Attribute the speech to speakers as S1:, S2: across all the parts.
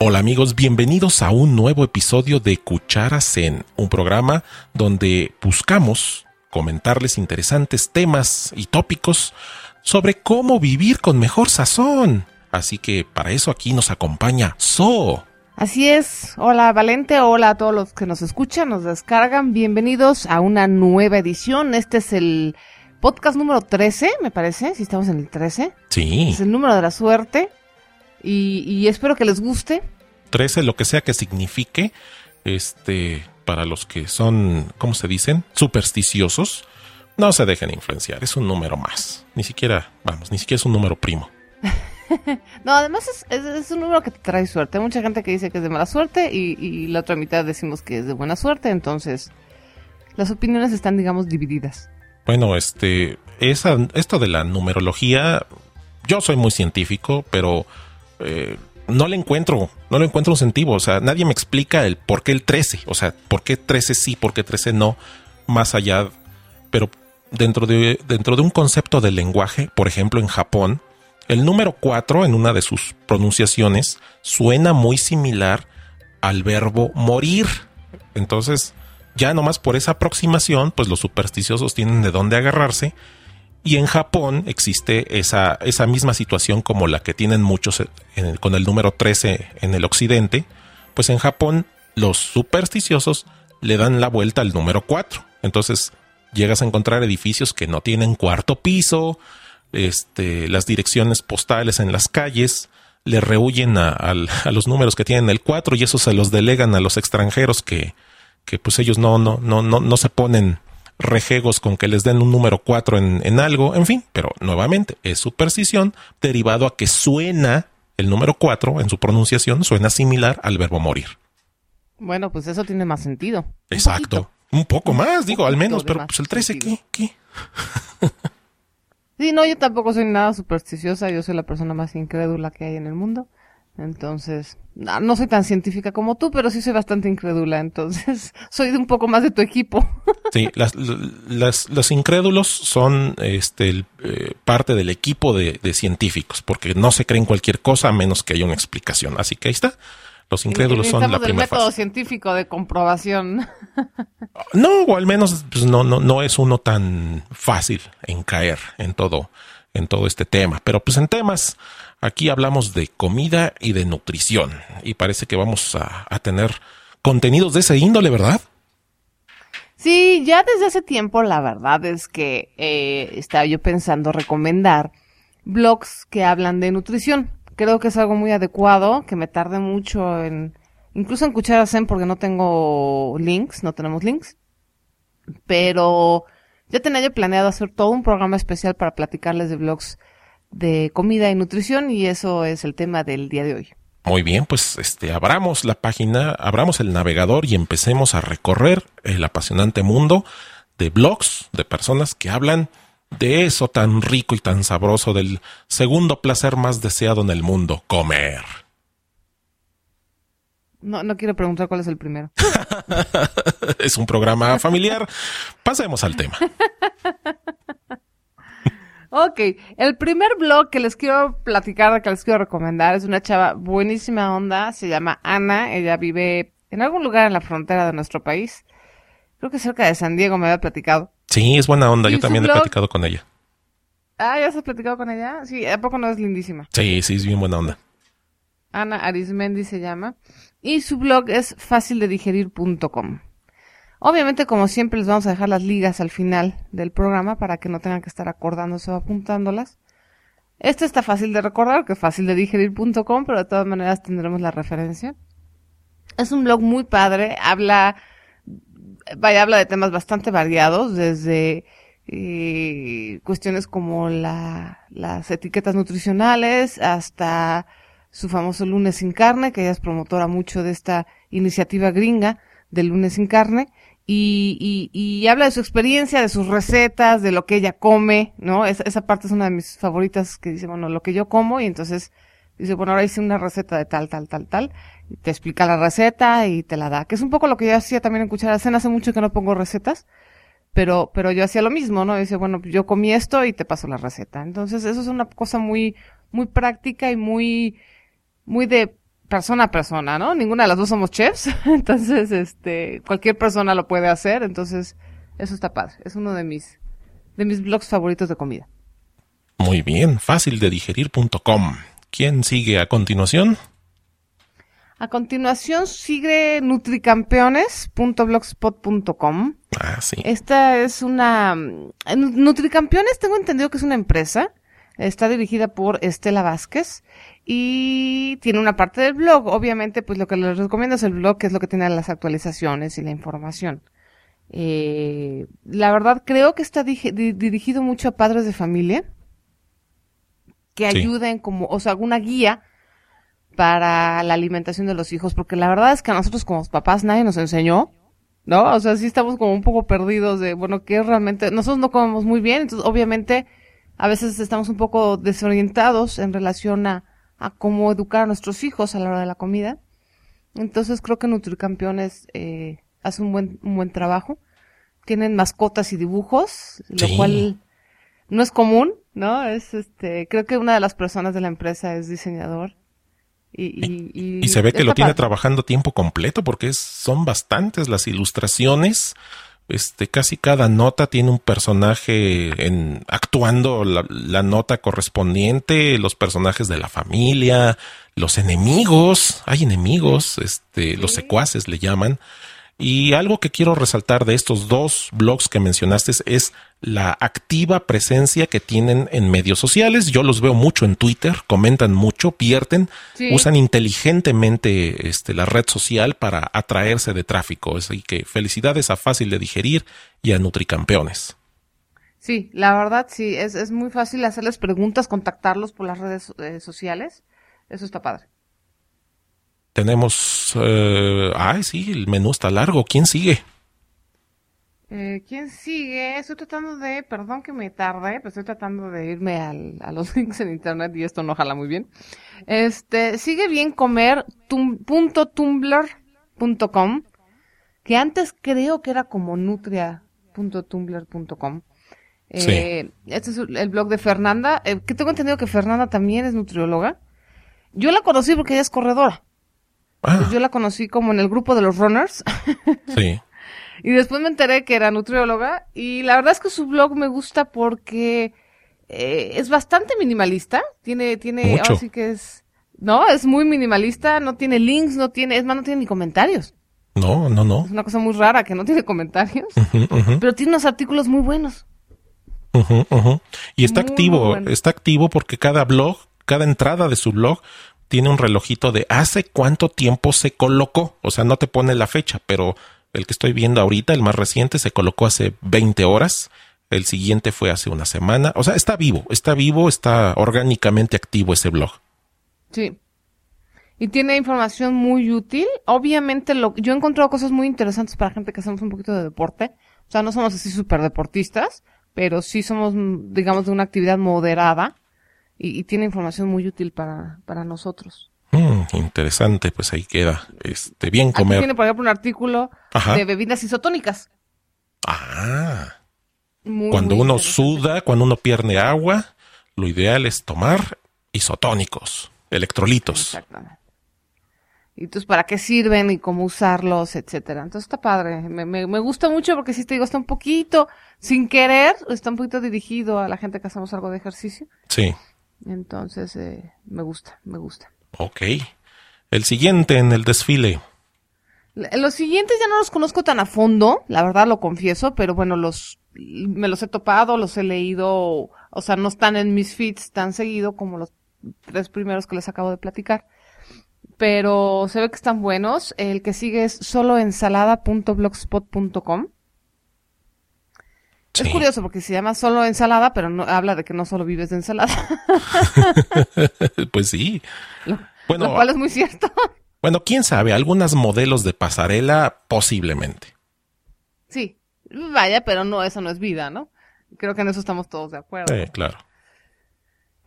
S1: Hola amigos, bienvenidos a un nuevo episodio de Cuchara Zen, un programa donde buscamos comentarles interesantes temas y tópicos sobre cómo vivir con mejor sazón. Así que para eso aquí nos acompaña So.
S2: Así es. Hola Valente, hola a todos los que nos escuchan, nos descargan. Bienvenidos a una nueva edición. Este es el podcast número 13, me parece, si estamos en el 13.
S1: Sí.
S2: Es el número de la suerte. Y, y espero que les guste.
S1: 13, lo que sea que signifique, este, para los que son, ¿cómo se dicen? Supersticiosos, no se dejen influenciar, es un número más. Ni siquiera, vamos, ni siquiera es un número primo.
S2: no, además es, es, es, un número que te trae suerte. Hay mucha gente que dice que es de mala suerte y, y, la otra mitad decimos que es de buena suerte. Entonces, las opiniones están, digamos, divididas.
S1: Bueno, este, esa, esto de la numerología, yo soy muy científico, pero eh, no le encuentro, no le encuentro un sentido. O sea, nadie me explica el por qué el 13. O sea, por qué 13 sí, por qué 13 no, más allá. Pero dentro de, dentro de un concepto del lenguaje, por ejemplo, en Japón, el número 4 en una de sus pronunciaciones suena muy similar al verbo morir. Entonces, ya nomás por esa aproximación, pues los supersticiosos tienen de dónde agarrarse. Y en Japón existe esa, esa misma situación como la que tienen muchos con el número 13 en el occidente. Pues en Japón los supersticiosos le dan la vuelta al número 4. Entonces llegas a encontrar edificios que no tienen cuarto piso, este, las direcciones postales en las calles le rehuyen a, los números que tienen el 4 y eso se los delegan a los extranjeros que, que pues ellos no, no, no, no, no se ponen rejegos con que les den un número 4 en, en algo, en fin, pero nuevamente es superstición derivado a que suena el número 4 en su pronunciación, suena similar al verbo morir.
S2: Bueno, pues eso tiene más sentido.
S1: Exacto. Un, un poco más, digo, al menos, pero pues el 13, ¿qué? ¿Qué?
S2: Sí, no, yo tampoco soy nada supersticiosa, yo soy la persona más incrédula que hay en el mundo. Entonces, no, no, soy tan científica como tú, pero sí soy bastante incrédula, entonces soy de un poco más de tu equipo.
S1: Sí, las, las, los incrédulos son este, el, eh, parte del equipo de, de, científicos, porque no se creen cualquier cosa a menos que haya una explicación. Así que ahí está. Los incrédulos son la primera
S2: método
S1: fase.
S2: científico de comprobación.
S1: No, o al menos pues, no, no, no es uno tan fácil en caer en todo, en todo este tema. Pero pues en temas, aquí hablamos de comida y de nutrición. Y parece que vamos a, a tener contenidos de ese índole, ¿verdad?
S2: Sí, ya desde hace tiempo la verdad es que eh, estaba yo pensando recomendar blogs que hablan de nutrición. Creo que es algo muy adecuado, que me tarde mucho en, incluso en Cuchara Zen porque no tengo links, no tenemos links. Pero ya tenía yo planeado hacer todo un programa especial para platicarles de blogs de comida y nutrición y eso es el tema del día de hoy.
S1: Muy bien, pues este abramos la página, abramos el navegador y empecemos a recorrer el apasionante mundo de blogs de personas que hablan de eso tan rico y tan sabroso del segundo placer más deseado en el mundo, comer.
S2: No, no quiero preguntar cuál es el primero.
S1: es un programa familiar. Pasemos al tema.
S2: Ok, el primer blog que les quiero platicar, que les quiero recomendar, es una chava buenísima onda, se llama Ana, ella vive en algún lugar en la frontera de nuestro país, creo que cerca de San Diego me había platicado.
S1: Sí, es buena onda, yo también blog... he platicado con ella.
S2: Ah, ¿ya has platicado con ella? Sí, ¿a poco no es lindísima?
S1: Sí, sí, es bien buena onda.
S2: Ana Arismendi se llama, y su blog es facildedigerir.com. Obviamente, como siempre, les vamos a dejar las ligas al final del programa para que no tengan que estar acordándose o apuntándolas. Este está fácil de recordar, que es fácil de digerir.com, pero de todas maneras tendremos la referencia. Es un blog muy padre, habla, vaya, habla de temas bastante variados, desde eh, cuestiones como la, las etiquetas nutricionales hasta su famoso lunes sin carne, que ella es promotora mucho de esta iniciativa gringa del lunes sin carne. Y, y, y, habla de su experiencia, de sus recetas, de lo que ella come, ¿no? Esa, esa parte es una de mis favoritas que dice, bueno, lo que yo como y entonces dice, bueno, ahora hice una receta de tal, tal, tal, tal, y te explica la receta y te la da, que es un poco lo que yo hacía también en Cuchara Cena, hace mucho que no pongo recetas, pero, pero yo hacía lo mismo, ¿no? Dice, bueno, yo comí esto y te paso la receta. Entonces, eso es una cosa muy, muy práctica y muy, muy de persona a persona, ¿no? Ninguna de las dos somos chefs, entonces, este, cualquier persona lo puede hacer, entonces, eso está padre. Es uno de mis, de mis blogs favoritos de comida.
S1: Muy bien, fácil de digerir.com. ¿Quién sigue a continuación?
S2: A continuación sigue nutricampeones.blogspot.com.
S1: Ah, sí.
S2: Esta es una... Nutricampeones tengo entendido que es una empresa. Está dirigida por Estela Vázquez y tiene una parte del blog. Obviamente, pues lo que les recomiendo es el blog, que es lo que tiene las actualizaciones y la información. Eh, la verdad, creo que está dirigido mucho a padres de familia que ayuden como, o sea, alguna guía para la alimentación de los hijos, porque la verdad es que a nosotros como papás nadie nos enseñó, ¿no? O sea, sí estamos como un poco perdidos de, bueno, que realmente, nosotros no comemos muy bien, entonces obviamente a veces estamos un poco desorientados en relación a, a cómo educar a nuestros hijos a la hora de la comida. Entonces creo que Nutricampeones eh, hace un buen, un buen trabajo. Tienen mascotas y dibujos, lo cual no es común, ¿no? Es este, creo que una de las personas de la empresa es diseñador.
S1: Y, y, se ve que lo tiene trabajando tiempo completo porque son bastantes las ilustraciones. Este, casi cada nota tiene un personaje en, actuando la, la, nota correspondiente, los personajes de la familia, los enemigos, hay enemigos, este, los secuaces le llaman. Y algo que quiero resaltar de estos dos blogs que mencionaste es la activa presencia que tienen en medios sociales. Yo los veo mucho en Twitter, comentan mucho, pierden, usan inteligentemente este, la red social para atraerse de tráfico. Así que felicidades a Fácil de Digerir y a Nutricampeones.
S2: Sí, la verdad sí, es, es muy fácil hacerles preguntas, contactarlos por las redes eh, sociales. Eso está padre.
S1: Tenemos, eh, ay sí, el menú está largo. ¿Quién sigue?
S2: Eh, ¿Quién sigue? Estoy tratando de, perdón que me tarde, pero estoy tratando de irme al, a los links en internet y esto no jala muy bien. Este, sigue bien comer .tumblr.com, que antes creo que era como nutria.tumblr.com. Eh, Este es el blog de Fernanda, eh, que tengo entendido que Fernanda también es nutrióloga. Yo la conocí porque ella es corredora. Ah. yo la conocí como en el grupo de los runners.
S1: Sí.
S2: Y después me enteré que era nutrióloga y la verdad es que su blog me gusta porque eh, es bastante minimalista. Tiene, tiene, ahora sí que es, no, es muy minimalista, no tiene links, no tiene, es más, no tiene ni comentarios.
S1: No, no, no.
S2: Es una cosa muy rara que no tiene comentarios, pero tiene unos artículos muy buenos.
S1: y está activo, está activo porque cada blog, cada entrada de su blog tiene un relojito de hace cuánto tiempo se colocó. O sea, no te pone la fecha, pero el que estoy viendo ahorita, el más reciente, se colocó hace 20 horas. El siguiente fue hace una semana. O sea, está vivo, está vivo, está orgánicamente activo ese blog.
S2: Sí. Y tiene información muy útil. Obviamente, lo, yo he encontrado cosas muy interesantes para gente que hacemos un poquito de deporte. O sea, no somos así súper deportistas, pero sí somos, digamos, de una actividad moderada. Y, y tiene información muy útil para, para nosotros.
S1: Mm, interesante, pues ahí queda. Este, bien comer.
S2: Aquí tiene, por ejemplo, un artículo de bebidas isotónicas.
S1: Ah. cuando uno suda, cuando uno pierde agua, lo ideal es tomar isotónicos, electrolitos. Exactamente.
S2: Y entonces, ¿para qué sirven y cómo usarlos, etcétera? Entonces está padre. Me, me, me gusta mucho porque si te digo, está un poquito, sin querer, está un poquito dirigido a la gente que hacemos algo de ejercicio.
S1: Sí.
S2: Entonces, eh, me gusta, me gusta.
S1: Ok. El siguiente en el desfile.
S2: Los siguientes ya no los conozco tan a fondo, la verdad lo confieso, pero bueno, los me los he topado, los he leído, o sea, no están en mis feeds tan seguido como los tres primeros que les acabo de platicar. Pero se ve que están buenos. El que sigue es soloensalada.blogspot.com. Es curioso porque se llama solo ensalada, pero no habla de que no solo vives de ensalada.
S1: pues sí.
S2: bueno, lo cual es muy cierto.
S1: Bueno, quién sabe, algunas modelos de pasarela posiblemente.
S2: Sí, vaya, pero no, eso no es vida, ¿no? Creo que en eso estamos todos de acuerdo.
S1: Sí, claro.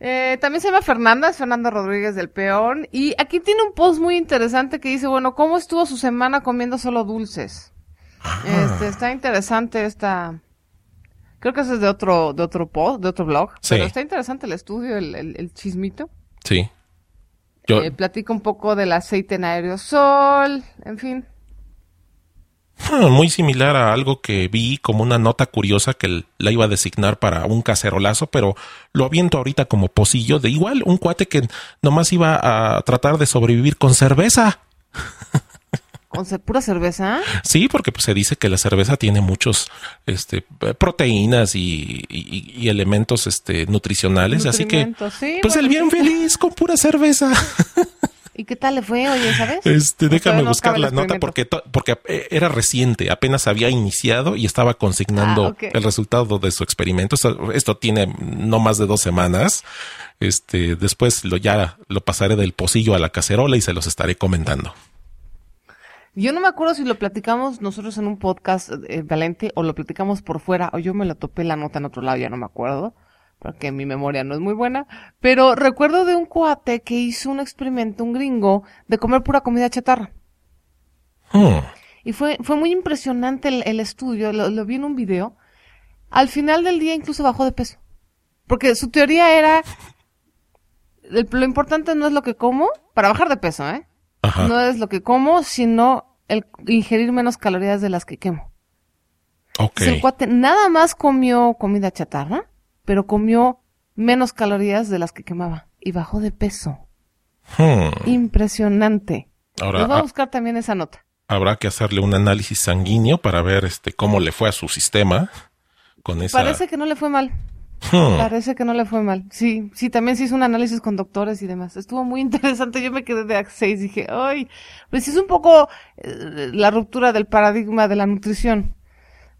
S2: Eh, también se llama Fernanda, es Fernanda Rodríguez del Peón. Y aquí tiene un post muy interesante que dice, bueno, ¿cómo estuvo su semana comiendo solo dulces? Ah. Este, está interesante esta, Creo que eso es de otro, de otro post, de otro blog. Sí. Pero está interesante el estudio, el, el, chismito.
S1: Sí. Yo-
S2: Eh, platica un poco del aceite en aerosol, en fin.
S1: Ah, Muy similar a algo que vi como una nota curiosa que la iba a designar para un cacerolazo, pero lo aviento ahorita como pocillo de igual un cuate que nomás iba a tratar de sobrevivir con cerveza.
S2: Con pura cerveza.
S1: Sí, porque pues, se dice que la cerveza tiene muchos este, proteínas y, y- y elementos este, nutricionales, así que
S2: sí,
S1: pues el bien feliz con pura cerveza.
S2: ¿Y qué tal le fue, oye, sabes?
S1: Este,
S2: ¿O
S1: déjame
S2: no
S1: buscar la nota porque, porque eh, era reciente, apenas había iniciado y estaba consignando
S2: Ah,
S1: el resultado de su experimento. Esto, esto tiene no más de dos semanas. Este, después lo ya lo pasaré del pocillo a la cacerola y se los estaré comentando.
S2: Yo no me acuerdo si lo platicamos nosotros en un podcast eh, Valente o lo platicamos por fuera o yo me la topé la nota en otro lado, ya no me acuerdo, porque mi memoria no es muy buena, pero recuerdo de un cuate que hizo un experimento, un gringo, de comer pura comida chatarra.
S1: Hmm.
S2: Y fue, fue muy impresionante el, el estudio, lo, lo vi en un video. Al final del día incluso bajó de peso. Porque su teoría era, lo importante no es lo que como, para bajar de peso, ¿eh?
S1: Ajá.
S2: No es lo que como, sino el ingerir menos calorías de las que quemo.
S1: ok.
S2: Entonces, el cuate nada más comió comida chatarra, pero comió menos calorías de las que quemaba. Y bajó de peso.
S1: Hmm.
S2: Impresionante.
S1: Ahora
S2: Les voy a
S1: ah,
S2: buscar también esa nota.
S1: habrá que hacerle un análisis sanguíneo para ver este cómo le fue a su sistema con esa.
S2: Parece que no le fue mal.
S1: Hmm.
S2: Parece que no le fue mal. Sí, sí, también se hizo un análisis con doctores y demás. Estuvo muy interesante. Yo me quedé de seis. Dije, ay, pues es un poco eh, la ruptura del paradigma de la nutrición.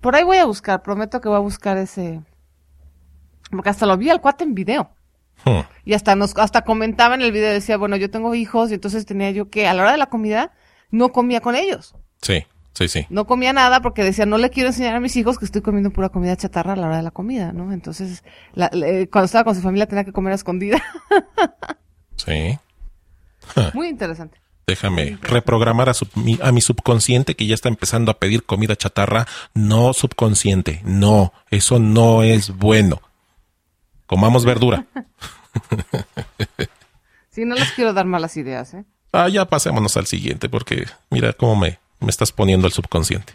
S2: Por ahí voy a buscar, prometo que voy a buscar ese. Porque hasta lo vi al cuate en video.
S1: Hmm.
S2: Y hasta nos, hasta comentaba en el video, decía, bueno, yo tengo hijos y entonces tenía yo que a la hora de la comida no comía con ellos.
S1: Sí, sí, sí.
S2: No comía nada porque decía, no le quiero enseñar a mis hijos que estoy comiendo pura comida chatarra a la hora de la comida, ¿no? Entonces, la- cuando estaba con su familia tenía que comer a escondida.
S1: Sí.
S2: Muy interesante.
S1: Déjame reprogramar a, sub- mi, a mi subconsciente que ya está empezando a pedir comida chatarra. No subconsciente, no, eso no es bueno. Comamos verdura.
S2: Sí, no les quiero dar malas ideas, ¿eh?
S1: Ah, ya pasémonos al siguiente porque mira cómo me, me estás poniendo el subconsciente.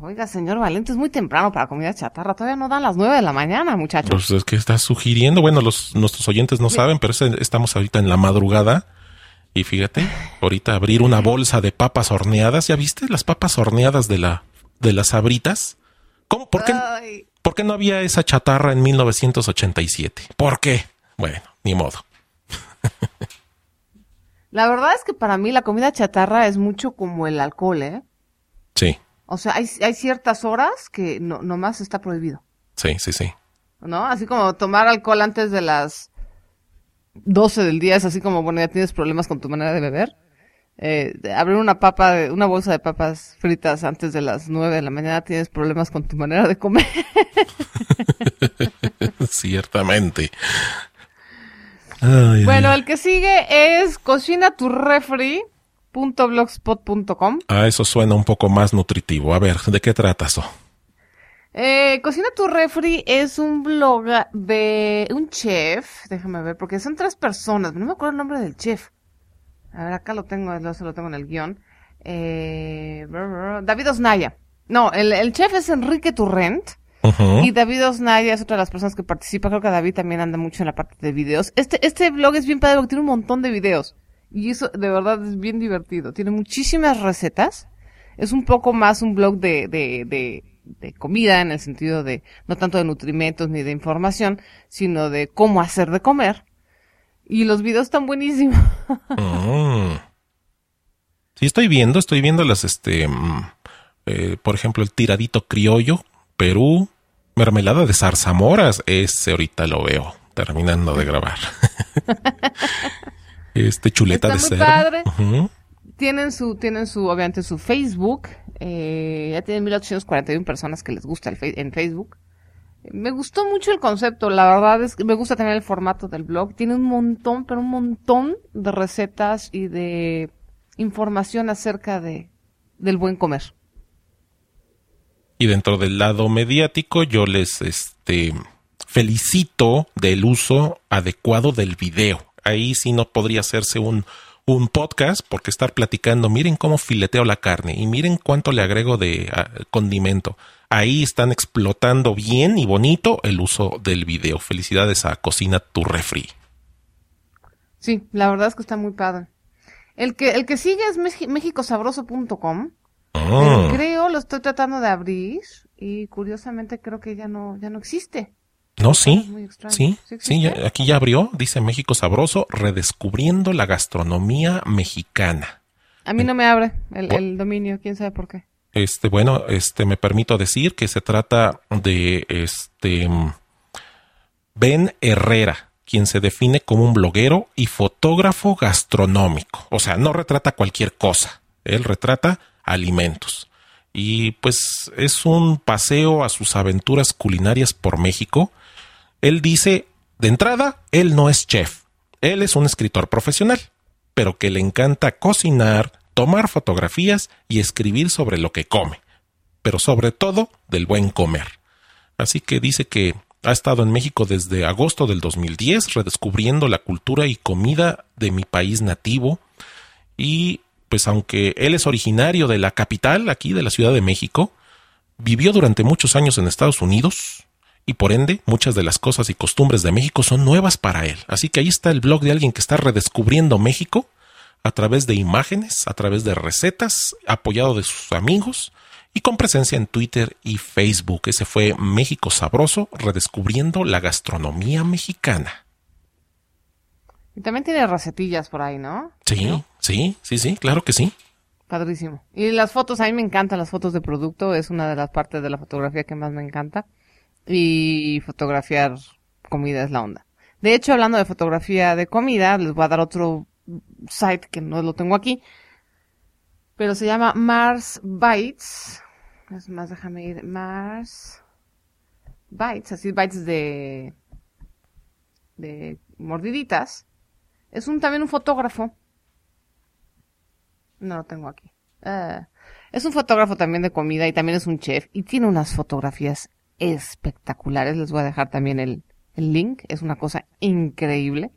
S2: Oiga, señor Valente, es muy temprano para comida chatarra. Todavía no dan las nueve de la mañana, muchachos.
S1: Pues es que estás sugiriendo, bueno, los, nuestros oyentes no saben, pero es- estamos ahorita en la madrugada. Y fíjate, ahorita abrir una bolsa de papas horneadas, ¿ya viste? Las papas horneadas de la, de las sabritas. ¿Cómo? ¿Por qué?
S2: Ay,
S1: ¿Por qué no había esa chatarra en 1987? ¿Por qué? Bueno, ni modo.
S2: La verdad es que para mí la comida chatarra es mucho como el alcohol, ¿eh?
S1: Sí,
S2: O sea, hay, hay ciertas horas que no, nomás está prohibido.
S1: sí, sí, sí.
S2: ¿no? Así como tomar alcohol antes de las 12 del día es así como, bueno, ya tienes problemas con tu manera de beber. Eh, de abrir una papa, de- una bolsa de papas fritas antes de las 9 de la mañana tienes problemas con tu manera de comer.
S1: Ciertamente. Ay,
S2: bueno,
S1: ay.
S2: el que sigue es cocinaturrefri.blogspot.com.
S1: Ah, eso suena un poco más nutritivo. A ver, ¿de qué trata eso?
S2: Eh, Cocina tu refri es un blog de un chef, déjame ver, porque son tres personas, no me acuerdo el nombre del chef. A ver, acá lo tengo, lo, lo tengo en el guion. Eh, David Osnaya. No, el, el chef es Enrique Turrent. Y David Osnaya es otra de las personas que participa. Creo que David también anda mucho en la parte de videos. Este, este blog es bien padre porque tiene un montón de videos. Y eso de verdad es bien divertido. Tiene muchísimas recetas. Es un poco más un blog de, de, de, de comida en el sentido de no tanto de nutrimentos ni de información, sino de cómo hacer de comer. Y los videos están buenísimos.
S1: Mm. Sí, estoy viendo, estoy viendo las, este, mm, eh, por ejemplo, el tiradito criollo, Perú, mermelada de zarzamoras, ese ahorita lo veo, terminando de grabar. este chuleta
S2: Está
S1: de
S2: muy
S1: cerdo.
S2: padre. Tienen su, tienen su, obviamente su Facebook. eh, ya tienen 1841 personas que les gusta el fe- en Facebook. Me gustó mucho el concepto, la verdad es que me gusta también el formato del blog. Tiene un montón, pero un montón de recetas y de información acerca de, del buen comer.
S1: Y dentro del lado mediático, yo les este, felicito del uso adecuado del video. Ahí sí no podría hacerse un, podcast porque estar platicando, miren cómo fileteo la carne y miren cuánto le agrego de ah, condimento. Ahí están explotando bien y bonito el uso del video. Felicidades a Cocina Tu Refri.
S2: Sí, la verdad es que está muy padre. El que, el que sigue es mexicosabroso.com.
S1: Ah.
S2: Creo, lo estoy tratando de abrir y curiosamente creo que ya no, ya no existe.
S1: No, sí,
S2: muy extraño.
S1: sí,
S2: ¿Sí
S1: sí, ya- aquí ya abrió, dice México Sabroso, redescubriendo la gastronomía mexicana.
S2: A mí no me abre el, el dominio, quién sabe por qué.
S1: Este, bueno, este, me permito decir que se trata de este Ben Herrera, quien se define como un bloguero y fotógrafo gastronómico. O sea, no retrata cualquier cosa. Él retrata alimentos. Y pues es un paseo a sus aventuras culinarias por México. Él dice, de entrada, él no es chef. Él es un escritor profesional, pero que le encanta cocinar, tomar fotografías y escribir sobre lo que come, pero sobre todo del buen comer. Así que dice que ha estado en México desde agosto del 2010, redescubriendo la cultura y comida de mi país nativo. Y pues aunque él es originario de la capital, aquí de la Ciudad de México, vivió durante muchos años en Estados Unidos y por ende muchas de las cosas y costumbres de México son nuevas para él. Así que ahí está el blog de alguien que está redescubriendo México a través de imágenes, a través de recetas, apoyado de sus amigos y con presencia en Twitter y Facebook. Ese fue México Sabroso, redescubriendo la gastronomía mexicana.
S2: Y también tiene recetillas por ahí, ¿no?
S1: Sí,
S2: ¿No?
S1: sí, sí, sí, claro que sí.
S2: Padrísimo. Y las fotos, a mí me encantan las fotos de producto, es una de las partes de la fotografía que más me encanta. Y fotografiar comida es la onda. De hecho, hablando de fotografía de comida, les voy a dar otro site que no lo tengo aquí, pero se llama Mars Bites. Es más, déjame ir. Mars Bites, así bites de de mordiditas. Es un también un fotógrafo no lo tengo aquí. Ah, es un fotógrafo también de comida y también es un chef y tiene unas fotografías espectaculares. Les voy a dejar también el, el link. Es una cosa increíble.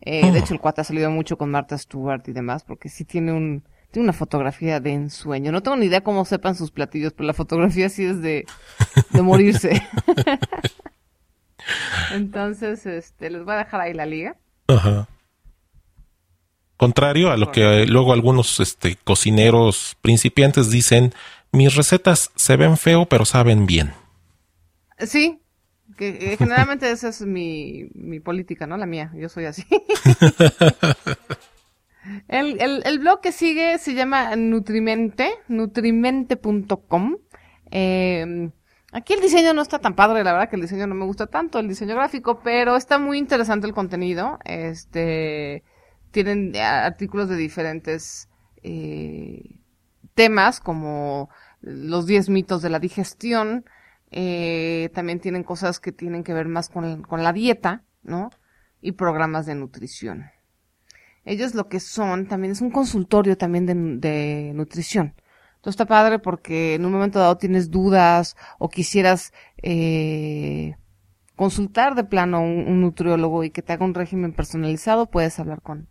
S2: Eh, de hecho, el cuate ha salido mucho con Martha Stewart y demás porque sí tiene un tiene una fotografía de ensueño. No tengo ni idea cómo sepan sus platillos, pero la fotografía sí es de, de morirse. Entonces, este, les voy a dejar ahí la liga.
S1: Ajá. Contrario a lo que luego algunos este, cocineros principiantes dicen, mis recetas se ven feo pero saben bien.
S2: Sí, que eh, generalmente esa es mi, mi política, ¿no? La mía, yo soy así. el, el, el blog que sigue se llama Nutrimente, nutrimente.com. Eh, aquí el diseño no está tan padre, la verdad que el diseño no me gusta tanto, el diseño gráfico, pero está muy interesante el contenido. Este, tienen eh, artículos de diferentes eh, temas como los 10 mitos de la digestión, eh, también tienen cosas que tienen que ver más con, con la dieta, ¿no? Y programas de nutrición. Ellos lo que son también es un consultorio también de, nutrición. Entonces está padre porque en un momento dado tienes dudas o quisieras eh, consultar de plano un, un nutriólogo y que te haga un régimen personalizado, puedes hablar con,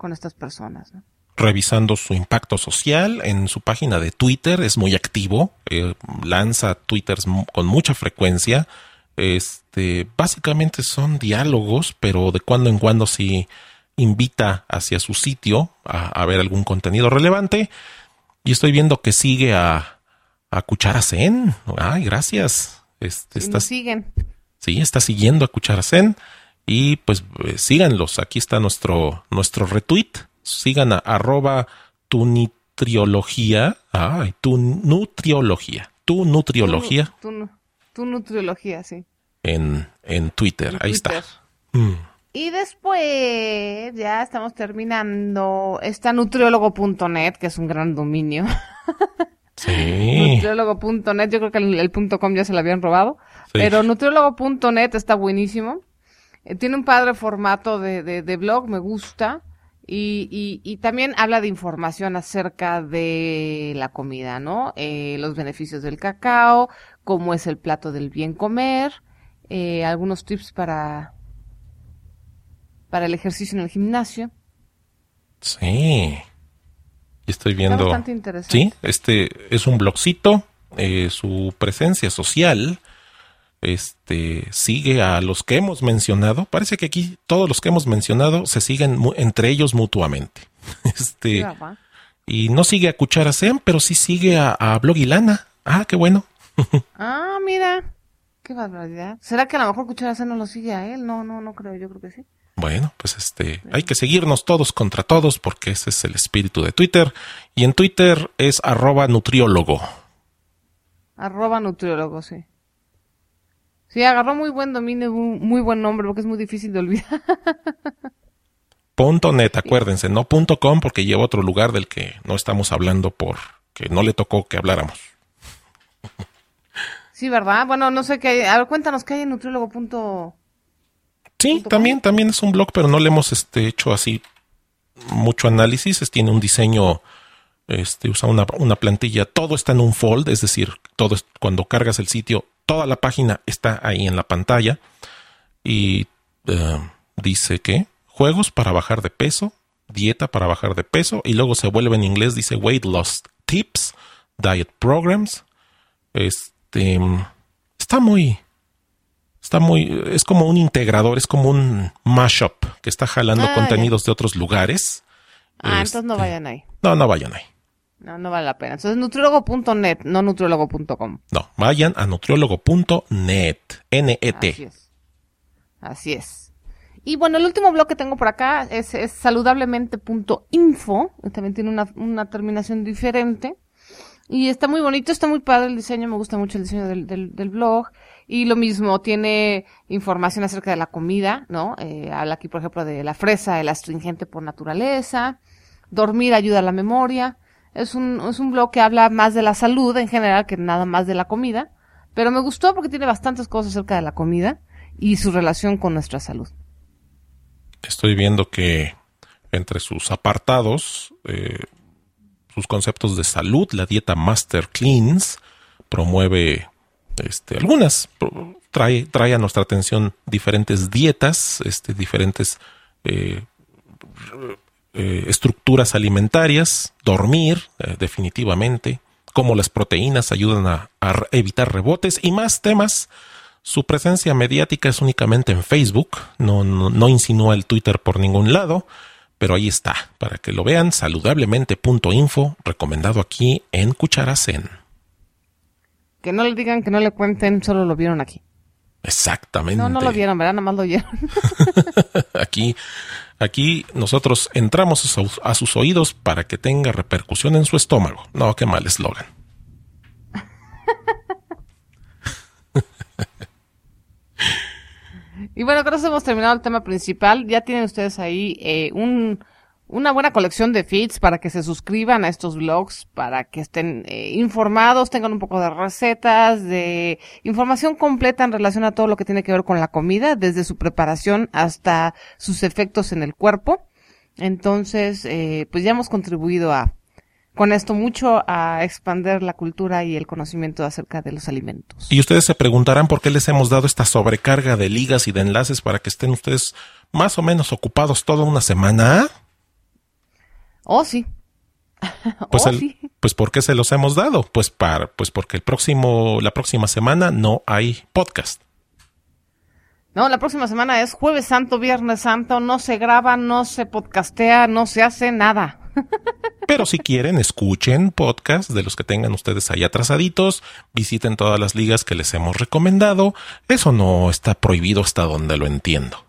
S2: con estas personas, ¿no?
S1: revisando su impacto social en su página de Twitter, es muy activo, eh, lanza twitters con mucha frecuencia. Este, básicamente son diálogos, pero de cuando en cuando sí invita hacia su sitio a, a ver algún contenido relevante. Y estoy viendo que sigue a, a Cuchara Zen. Ay, gracias. Este,
S2: Y
S1: está,
S2: siguen.
S1: sí, está siguiendo a Cuchara Zen. Y pues eh, síganlos. Aquí está nuestro, nuestro retweet. Sigan a arroba tu nutriología. Ay, tu nutriología. Tu nutriología
S2: Tu, nu- tu nutriología, sí.
S1: en, en Twitter.
S2: En
S1: Ahí
S2: Twitter.
S1: está. Mm.
S2: Y después, ya estamos terminando, está nutriólogo.net, que es un gran dominio.
S1: Sí.
S2: Nutriólogo.net, yo creo que el, el punto .com ya se lo habían robado.
S1: Sí.
S2: Pero nutriólogo.net está buenísimo. Eh, tiene un padre formato de, de, de blog, me gusta. Y, y, y también habla de información acerca de la comida, ¿no? Eh, los beneficios del cacao, cómo es el plato del bien comer, eh, algunos tips para para el ejercicio en el gimnasio.
S1: Sí. Estoy viendo.
S2: Está bastante interesante.
S1: Sí, este es un blogcito. eh, su presencia social este sigue a los que hemos mencionado. Parece que aquí todos los que hemos mencionado se siguen mu- entre ellos mutuamente. Este, y no sigue a Cuchara Zen, pero sí sigue a, a Blogilana. Ah, qué bueno.
S2: Ah, mira. Qué barbaridad. ¿Será que a lo mejor Cuchara no lo sigue a él? No, no, no creo. Yo creo que sí.
S1: Bueno, pues este, hay que seguirnos todos contra todos porque ese es el espíritu de Twitter. Y en Twitter es arroba nutriólogo.
S2: Arroba nutriólogo, sí. Sí, agarró muy buen dominio, muy buen nombre, porque es muy difícil de olvidar.
S1: Punto net, acuérdense, no punto com porque lleva otro lugar del que no estamos hablando porque no le tocó que habláramos.
S2: Sí, ¿verdad? Bueno, no sé qué hay. A ver, cuéntanos qué hay en nutriólogo. Punto...
S1: Sí,
S2: Punto
S1: también, también es un blog, pero no le hemos este, hecho así mucho análisis. Es- tiene un diseño, este, usa una, una plantilla, todo está en un fold, es decir, todo es, cuando cargas el sitio, toda la página está ahí en la pantalla. Y eh, dice que juegos para bajar de peso, dieta para bajar de peso, y luego se vuelve en inglés, dice weight loss tips, diet programs. Este está muy, está muy, es como un integrador, es como un mashup que está jalando
S2: Ah,
S1: contenidos de otros lugares.
S2: Ah, entonces no
S1: Este,
S2: vayan ahí.
S1: No, no vayan ahí.
S2: No, no vale la pena. Entonces, nutriólogo.net, no nutriólogo.com.
S1: No, vayan a nutriólogo.net, N-E-T.
S2: Así es. Así es. Y bueno, el último blog que tengo por acá es, es saludablemente.info. También tiene una, una terminación diferente. Y está muy bonito, está muy padre el diseño, me gusta mucho el diseño del, del, del blog. Y lo mismo, tiene información acerca de la comida, ¿no? Eh, habla aquí, por ejemplo, de la fresa, el astringente por naturaleza. Dormir ayuda a la memoria. Es un, es un blog que habla más de la salud en general que nada más de la comida. Pero me gustó porque tiene bastantes cosas acerca de la comida y su relación con nuestra salud.
S1: Estoy viendo que entre sus apartados, eh, sus conceptos de salud, la dieta Master Cleans promueve este, algunas, trae, trae a nuestra atención diferentes dietas, este, diferentes eh, eh, estructuras alimentarias, dormir, eh, definitivamente, cómo las proteínas ayudan a, evitar rebotes y más temas. Su presencia mediática es únicamente en Facebook, no, no, no insinúa el Twitter por ningún lado, pero ahí está, para que lo vean, saludablemente.info, recomendado aquí en Cucharacén.
S2: Que no le digan, que no le cuenten, solo lo vieron aquí.
S1: Exactamente.
S2: No, no lo vieron, ¿verdad? Nada más lo oyeron.
S1: Aquí, aquí nosotros entramos a sus, oídos para que tenga repercusión en su estómago. No, qué mal eslogan.
S2: Y bueno, con eso hemos terminado el tema principal. Ya tienen ustedes ahí eh, un, una buena colección de feeds para que se suscriban a estos blogs, para que estén eh, informados, tengan un poco de recetas, de información completa en relación a todo lo que tiene que ver con la comida, desde su preparación hasta sus efectos en el cuerpo. Entonces, eh, pues ya hemos contribuido a con esto mucho a expander la cultura y el conocimiento acerca de los alimentos.
S1: Y ustedes se preguntarán por qué les hemos dado esta sobrecarga de ligas y de enlaces para que estén ustedes más o menos ocupados toda una semana.
S2: Oh, sí.
S1: Pues,
S2: oh,
S1: el-
S2: sí.
S1: pues ¿por qué se los hemos dado? Pues para, pues porque el próximo, la próxima semana no hay podcast.
S2: No, la próxima semana es Jueves Santo, Viernes Santo, no se graba, no se podcastea, no se hace nada.
S1: Pero si quieren, escuchen podcast de los que tengan ustedes ahí atrasaditos, visiten todas las ligas que les hemos recomendado. Eso no está prohibido hasta donde lo entiendo.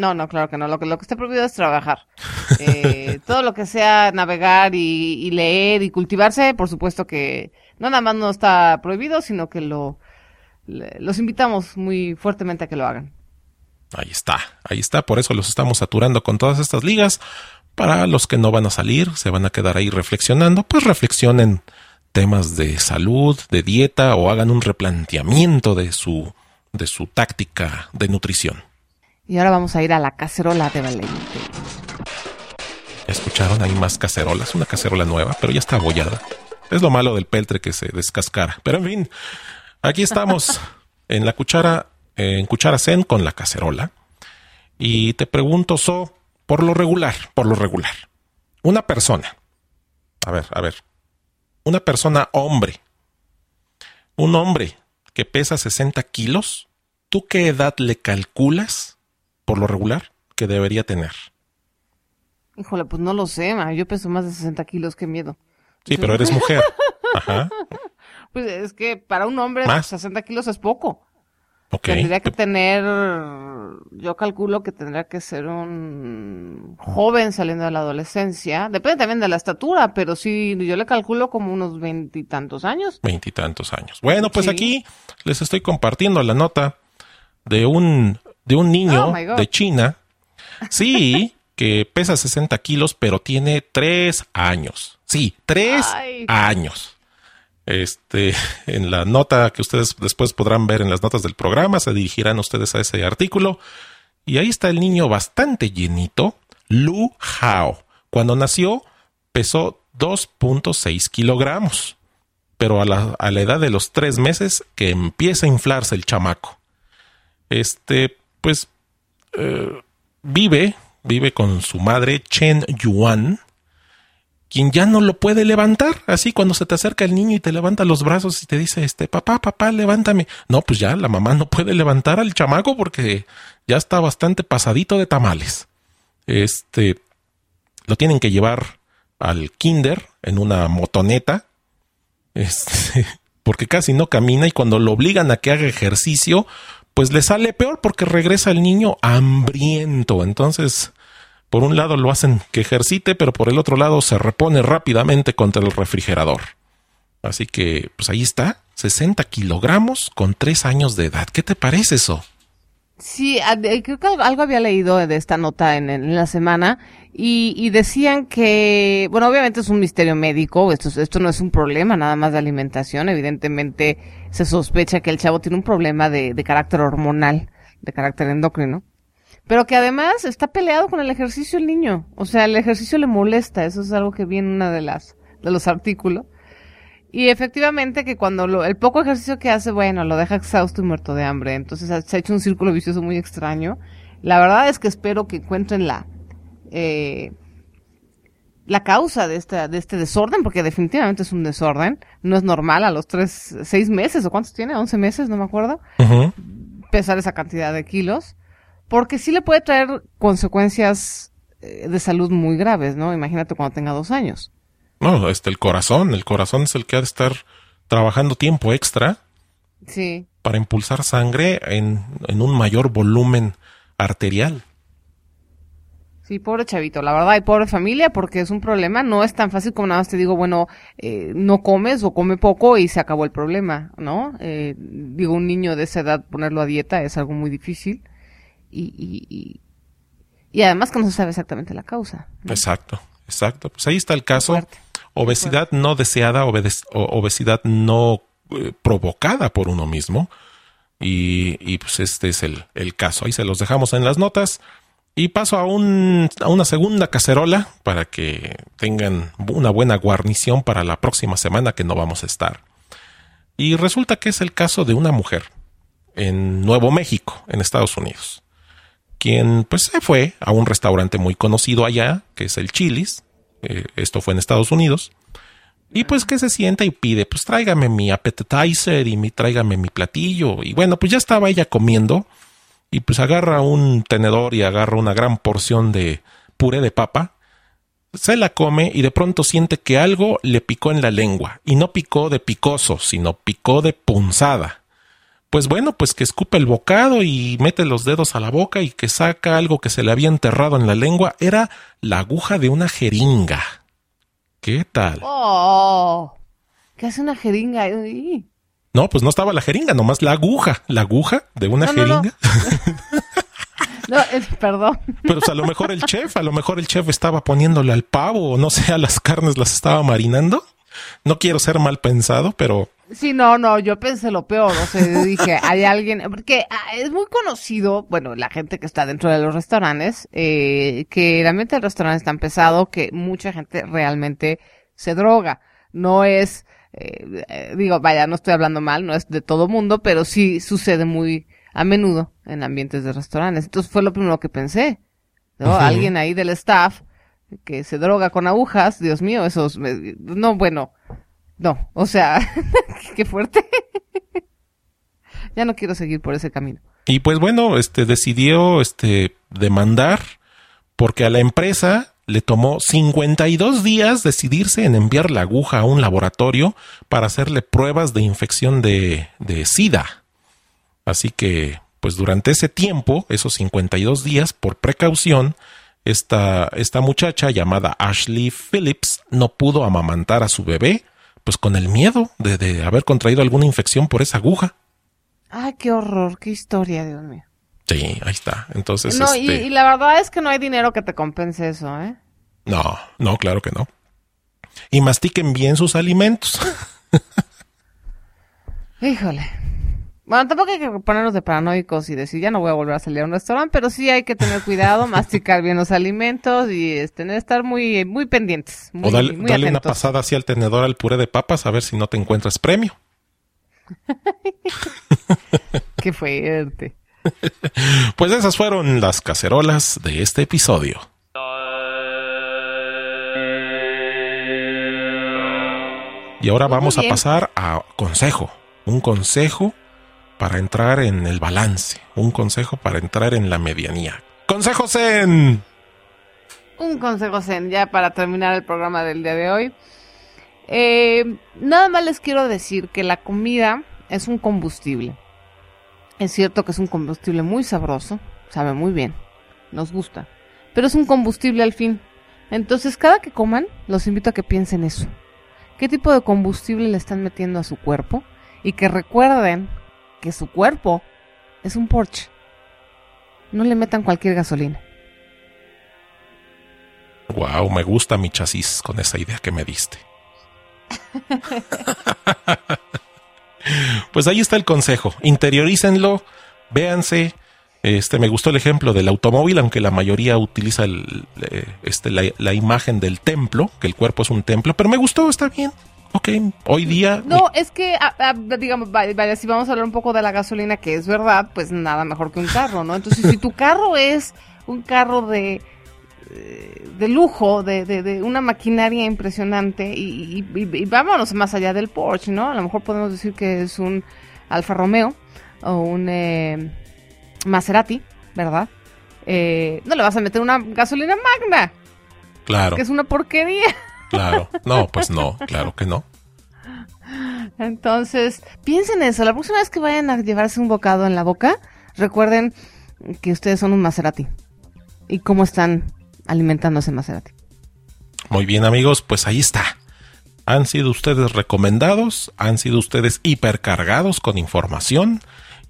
S2: No, no, claro que no. Lo que, lo que está prohibido es trabajar. Eh, todo lo que sea navegar y, y leer y cultivarse, por supuesto que no nada más no está prohibido, sino que lo los invitamos muy fuertemente a que lo hagan.
S1: Ahí está, ahí está. Por eso los estamos saturando con todas estas ligas. Para los que no van a salir, se van a quedar ahí reflexionando, pues reflexionen temas de salud, de dieta o hagan un replanteamiento de su, de su táctica de nutrición.
S2: Y ahora vamos a ir a la cacerola de Valente.
S1: ¿Ya escucharon? Hay más cacerolas, una cacerola nueva, pero ya está abollada. Es lo malo del peltre que se descascara. Pero en fin, aquí estamos en la cuchara, en cuchara zen con la cacerola. Y te pregunto, So, por lo regular, por lo regular, una persona, a ver, a ver, una persona hombre, un hombre que pesa 60 kilos, ¿tú qué edad le calculas, por lo regular, que debería tener?
S2: Híjole, pues no lo sé, ma. yo peso más de 60 kilos, qué miedo.
S1: Sí, pero eres mujer. Ajá.
S2: Pues es que para un hombre
S1: ¿Más?
S2: 60 kilos es poco.
S1: Ok.
S2: Tendría que tener, yo calculo que tendría que ser un joven saliendo de la adolescencia. Depende también de la estatura, pero sí, yo le calculo como unos veintitantos años.
S1: Veintitantos años. Bueno, pues
S2: Sí.
S1: aquí les estoy compartiendo la nota de un, de un niño
S2: Oh,
S1: de China. Sí, que pesa 60 kilos, pero tiene tres años. Sí, tres
S2: Ay.
S1: años. Este, en la nota que ustedes después podrán ver en las notas del programa, se dirigirán ustedes a ese artículo. Y ahí está el niño bastante llenito, Lu Hao. Cuando nació, pesó 2.6 kilogramos. Pero a la, a la edad de los tres meses que empieza a inflarse el chamaco. Este, pues, eh, vive, vive con su madre Chen Yuan, quien ya no lo puede levantar. Así cuando se te acerca el niño y te levanta los brazos y te dice, este, papá, papá, levántame. No, pues ya la mamá no puede levantar al chamaco porque ya está bastante pasadito de tamales. Este, lo tienen que llevar al kinder en una motoneta. Este, porque casi no camina y cuando lo obligan a que haga ejercicio, pues le sale peor porque regresa el niño hambriento. Entonces, por un lado lo hacen que ejercite, pero por el otro lado se repone rápidamente contra el refrigerador. Así que, pues ahí está, 60 kilogramos con 3 años de edad. ¿Qué te parece eso?
S2: Sí, a- de- creo que algo, había leído de esta nota en, la semana y, y decían que, bueno, obviamente es un misterio médico, esto, es- esto no es un problema nada más de alimentación, evidentemente se sospecha que el chavo tiene un problema de, de carácter hormonal, de carácter endocrino, pero que además está peleado con el ejercicio el niño, o sea, el ejercicio le molesta, eso es algo que vi en una de las, de los artículos. Y efectivamente que cuando lo, el poco ejercicio que hace, bueno, lo deja exhausto y muerto de hambre. Entonces se ha hecho un círculo vicioso muy extraño. La verdad es que espero que encuentren la, eh, la causa de este, de este desorden, porque definitivamente es un desorden. No es normal a los tres, seis meses, o cuántos tiene, once meses, no me acuerdo, pesar esa cantidad de kilos. Porque sí le puede traer consecuencias eh, de salud muy graves, ¿no? Imagínate cuando tenga dos años.
S1: No, este, el corazón. El corazón es el que ha de estar trabajando tiempo extra
S2: Sí.
S1: para impulsar sangre en, en un mayor volumen arterial.
S2: Sí, pobre chavito, la verdad, y pobre familia, porque es un problema, no es tan fácil como nada más te digo, bueno, eh, no comes o come poco y se acabó el problema, ¿no? Eh, digo, un niño de esa edad ponerlo a dieta es algo muy difícil y, y, y, y además que no se sabe exactamente la causa. ¿no?
S1: Exacto, exacto. Pues ahí está el caso.
S2: fuerte,
S1: Obesidad no deseada, obesidad no eh, provocada por uno mismo. Y, pues este es el, caso. Ahí se los dejamos en las notas. Y paso a, a una segunda cacerola para que tengan una buena guarnición para la próxima semana que no vamos a estar. Y resulta que es el caso de una mujer en Nuevo México, en Estados Unidos, quien pues se fue a un restaurante muy conocido allá, que es el Chili's, eh, esto fue en Estados Unidos, y pues que se sienta y pide, pues tráigame mi appetizer y mi, tráigame mi platillo, y bueno, pues ya estaba ella comiendo, y pues agarra un tenedor y agarra una gran porción de puré de papa, se la come y de pronto siente que algo le picó en la lengua, y no picó de picoso, sino picó de punzada. Pues bueno, pues que escupe el bocado y mete los dedos a la boca y que saca algo que se le había enterrado en la lengua. Era la aguja de una jeringa. ¿Qué tal?
S2: ¡Oh! ¿Qué hace una jeringa? Uy.
S1: No, pues no estaba la jeringa, nomás la aguja. La aguja de una
S2: No, no, no.
S1: jeringa.
S2: No, eh, perdón.
S1: Pero pues, a lo mejor el chef, a lo mejor el chef estaba poniéndole al pavo o no sé, a las carnes las estaba marinando. No quiero ser mal pensado, pero
S2: Sí, no, no, yo pensé lo peor, o sea, dije, hay alguien, porque ah, es muy conocido, bueno, la gente que está dentro de los restaurantes, eh, que el ambiente del restaurante es tan pesado que mucha gente realmente se droga. No es, eh, eh, digo, vaya, no estoy hablando mal, no es de todo mundo, pero sí sucede muy a menudo en ambientes de restaurantes. Entonces fue lo primero que pensé. ¿no? Alguien ahí del staff que se droga con agujas, Dios mío, esos... No, bueno, no, o sea, qué fuerte. ya no quiero seguir por ese camino.
S1: Y pues bueno, este decidió este demandar porque a la empresa le tomó 52 días decidirse en enviar la aguja a un laboratorio para hacerle pruebas de infección de, de SIDA. Así que, pues durante ese tiempo, esos 52 días, por precaución, esta, esta muchacha llamada Ashley Phillips no pudo amamantar a su bebé, pues con el miedo de, de haber contraído alguna infección por esa aguja.
S2: Ay, qué horror, qué historia, Dios mío.
S1: Sí, ahí está. Entonces,
S2: No, y,
S1: este,
S2: y la verdad es que no hay dinero que te compense eso, ¿eh?
S1: no, no, claro que no. Y mastiquen bien sus alimentos.
S2: Híjole. Bueno, tampoco hay que ponernos de paranoicos y decir, ya no voy a volver a salir a un restaurante, pero sí hay que tener cuidado, masticar bien los alimentos y este, estar muy, muy pendientes. Muy,
S1: o dale,
S2: muy
S1: dale una pasada así al tenedor al puré de papas a ver si no te encuentras premio.
S2: Qué fuerte.
S1: Pues esas fueron las cacerolas de este episodio. Y ahora
S2: Muy
S1: vamos a pasar a consejo. Un consejo para entrar en el balance. Un consejo para entrar en la medianía. Consejo Zen.
S2: Un consejo Zen ya para terminar el programa del día de hoy. Eh, nada más les quiero decir que la comida es un combustible. Es cierto que es un combustible muy sabroso, sabe muy bien, nos gusta, pero es un combustible al fin. Entonces, cada que coman, los invito a que piensen eso. ¿Qué tipo de combustible le están metiendo a su cuerpo? Y que recuerden que su cuerpo es un Porsche. No le metan cualquier gasolina.
S1: Wow, me gusta mi chasis con esa idea que me diste. pues ahí está el consejo. Interiorícenlo, véanse. Este, me gustó el ejemplo del automóvil, aunque la mayoría utiliza el, eh, este, la, la imagen del templo, que el cuerpo es un templo, pero me gustó, está bien. Ok, hoy día.
S2: No, es que, ah, digamos, vaya, vaya, si vamos a hablar un poco de la gasolina, que es verdad, pues nada mejor que un carro, ¿no? Entonces, si tu carro es un carro de, eh, de lujo, de, de, de una maquinaria impresionante, y, y- y- y vámonos más allá del Porsche, ¿no? A lo mejor podemos decir que es un Alfa Romeo o un eh, Maserati, ¿verdad? Eh, no le vas a meter una gasolina magna,
S1: Claro,
S2: que es una porquería.
S1: Claro. No, pues no, claro que no.
S2: Entonces, piensen eso. La próxima vez que vayan a llevarse un bocado en la boca, recuerden que ustedes son un Maserati. Y cómo están alimentando ese Maserati.
S1: Muy bien amigos, pues ahí está. Han sido ustedes recomendados, han sido ustedes hipercargados con información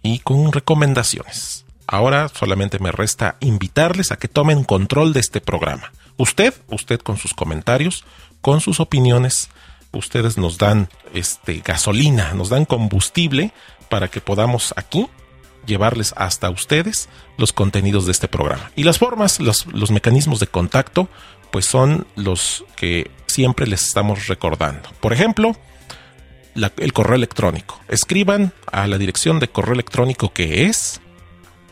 S1: y con recomendaciones. Ahora solamente me resta invitarles a que tomen control de este programa. Usted, usted con sus comentarios, con sus opiniones, ustedes nos dan este gasolina, nos dan combustible para que podamos aquí llevarles hasta ustedes los contenidos de este programa. Y las formas, los, los mecanismos de contacto, pues son los que siempre les estamos recordando. Por ejemplo, el correo electrónico. Escriban a la dirección de correo electrónico que es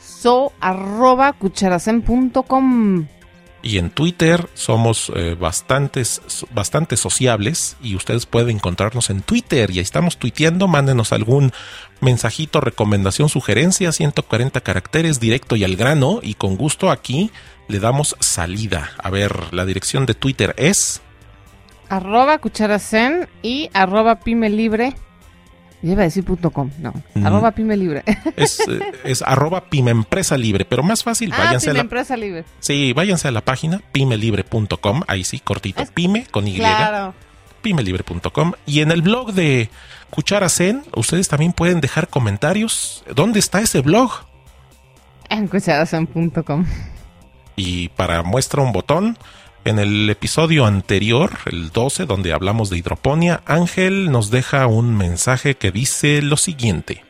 S2: So arroba.
S1: Y en Twitter somos eh, bastante sociables y ustedes pueden encontrarnos en Twitter y ahí estamos tuiteando, mándenos algún mensajito, recomendación, sugerencia, 140 caracteres directo y al grano y con gusto aquí le damos salida. A ver, la dirección de Twitter es
S2: Arroba cucharacen y arroba pyme libre. Ya iba a decir punto com, no.
S1: Mm.
S2: Arroba pyme libre.
S1: es, eh, es arroba pymeempresa libre, pero más fácil,
S2: ah,
S1: váyanse a
S2: pyme
S1: la,
S2: empresa libre.
S1: sí, váyanse a la página pymelibre.com, ahí sí, cortito,
S2: Es-
S1: pyme con Y.
S2: Claro.
S1: pymelibre.com y en el blog de Cuchara Zen ustedes también pueden dejar comentarios. ¿Dónde está ese blog?
S2: En cucharacen.com.
S1: Y para muestra un botón, en el episodio anterior, el 12, donde hablamos de hidroponía, Ángel nos deja un mensaje que dice lo siguiente.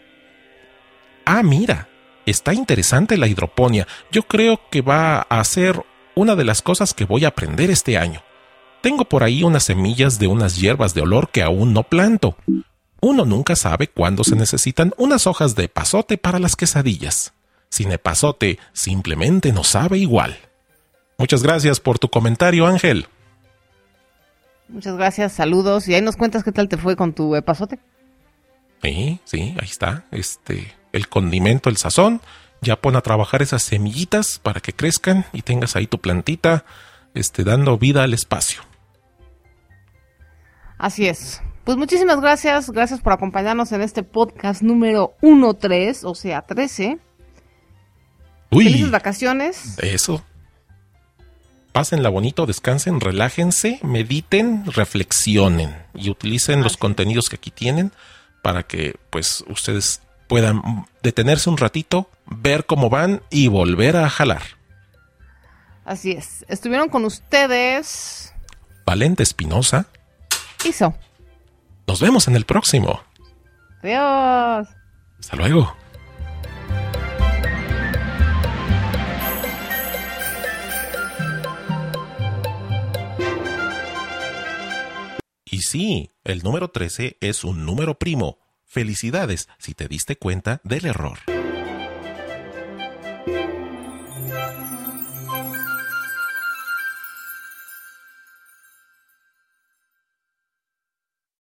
S1: Ah, mira, está interesante la hidroponía. Yo creo que va a ser una de las cosas que voy a aprender este año. Tengo por ahí unas semillas de unas hierbas de olor que aún no planto. Uno nunca sabe cuándo se necesitan unas hojas de pasote para las quesadillas. Sin epazote, simplemente no sabe igual. Muchas gracias por tu comentario, Ángel.
S2: Muchas gracias, saludos. Y ahí nos cuentas qué tal te fue con tu epazote.
S1: Sí, sí, ahí está. Este, el condimento, el sazón. Ya pon a trabajar esas semillitas para que crezcan y tengas ahí tu plantita, este, dando vida al espacio.
S2: Así es. Pues muchísimas gracias, gracias por acompañarnos en este podcast número 13, o sea, 13.
S1: Uy,
S2: Felices vacaciones.
S1: eso. Pásenla bonito, descansen, relájense, mediten, reflexionen y utilicen los contenidos que aquí tienen para que pues ustedes puedan detenerse un ratito, ver cómo van y volver a jalar.
S2: Así es. Estuvieron con ustedes.
S1: Valente Espinosa,
S2: Hizo.
S1: nos vemos en el próximo.
S2: Adiós.
S1: Hasta luego. Y sí, el número 13 es un número primo. Felicidades si te diste cuenta del error.